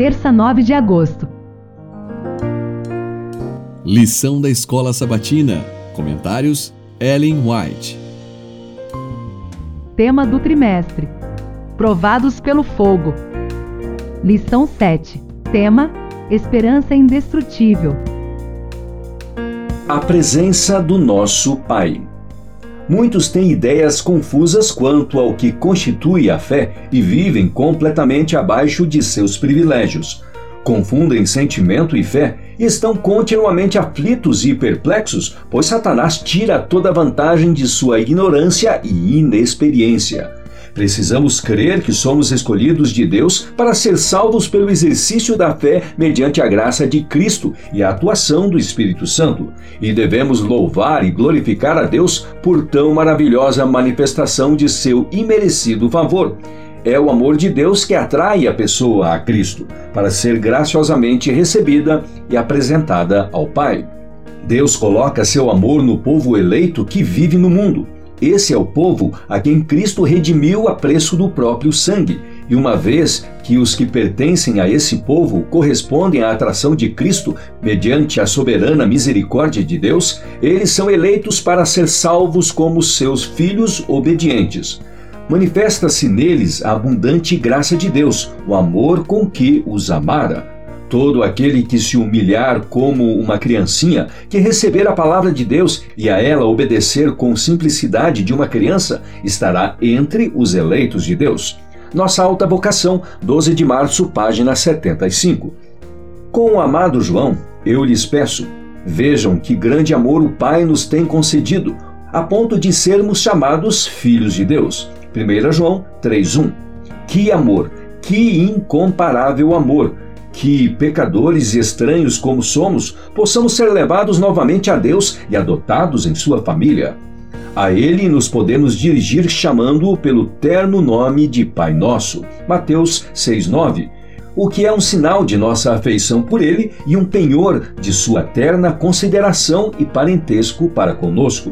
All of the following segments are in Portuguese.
terça 9 de agosto. Lição da Escola Sabatina. Comentários: Ellen White. Tema do trimestre: Provados pelo fogo. Lição 7. Tema: Esperança indestrutível. A presença do nosso Pai. Muitos têm ideias confusas quanto ao que constitui a fé e vivem completamente abaixo de seus privilégios. Confundem sentimento e fé e estão continuamente aflitos e perplexos, pois Satanás tira toda vantagem de sua ignorância e inexperiência. Precisamos crer que somos escolhidos de Deus para ser salvos pelo exercício da fé mediante a graça de Cristo e a atuação do Espírito Santo. E devemos louvar e glorificar a Deus por tão maravilhosa manifestação de seu imerecido favor. É o amor de Deus que atrai a pessoa a Cristo, para ser graciosamente recebida e apresentada ao Pai. Deus coloca seu amor no povo eleito que vive no mundo. Esse é o povo a quem Cristo redimiu a preço do próprio sangue. E uma vez que os que pertencem a esse povo correspondem à atração de Cristo mediante a soberana misericórdia de Deus, eles são eleitos para ser salvos como seus filhos obedientes. Manifesta-se neles a abundante graça de Deus, o amor com que os amara. Todo aquele que se humilhar como uma criancinha, que receber a palavra de Deus e a ela obedecer com simplicidade de uma criança, estará entre os eleitos de Deus. Nossa alta vocação, 12 de março, página 75. Com o amado João, eu lhes peço: vejam que grande amor o Pai nos tem concedido, a ponto de sermos chamados filhos de Deus. 1 João 3:1. Que amor, que incomparável amor! Que, pecadores e estranhos como somos, possamos ser levados novamente a Deus e adotados em sua família. A Ele nos podemos dirigir chamando-o pelo terno nome de Pai Nosso. Mateus 6,9. O que é um sinal de nossa afeição por Ele e um penhor de sua terna consideração e parentesco para conosco.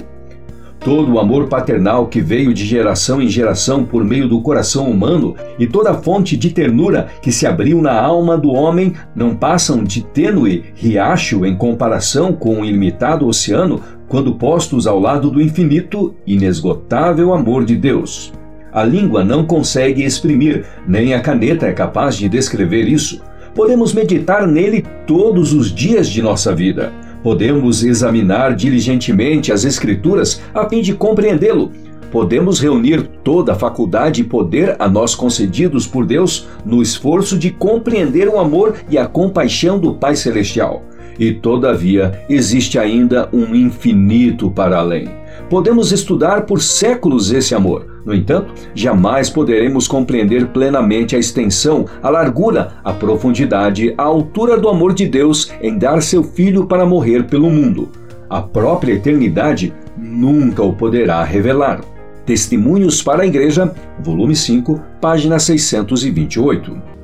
Todo o amor paternal que veio de geração em geração por meio do coração humano e toda a fonte de ternura que se abriu na alma do homem não passam de tênue riacho em comparação com o ilimitado oceano quando postos ao lado do infinito, inesgotável amor de Deus. A língua não consegue exprimir, nem a caneta é capaz de descrever isso. Podemos meditar nele todos os dias de nossa vida Podemos examinar diligentemente as Escrituras a fim de compreendê-lo. Podemos reunir toda a faculdade e poder a nós concedidos por Deus no esforço de compreender o amor e a compaixão do Pai Celestial. E, todavia, existe ainda um infinito para além. Podemos estudar por séculos esse amor. No entanto, jamais poderemos compreender plenamente a extensão, a largura, a profundidade, a altura do amor de Deus em dar seu Filho para morrer pelo mundo. A própria eternidade nunca o poderá revelar. Testemunhos para a Igreja, volume 5, página 628.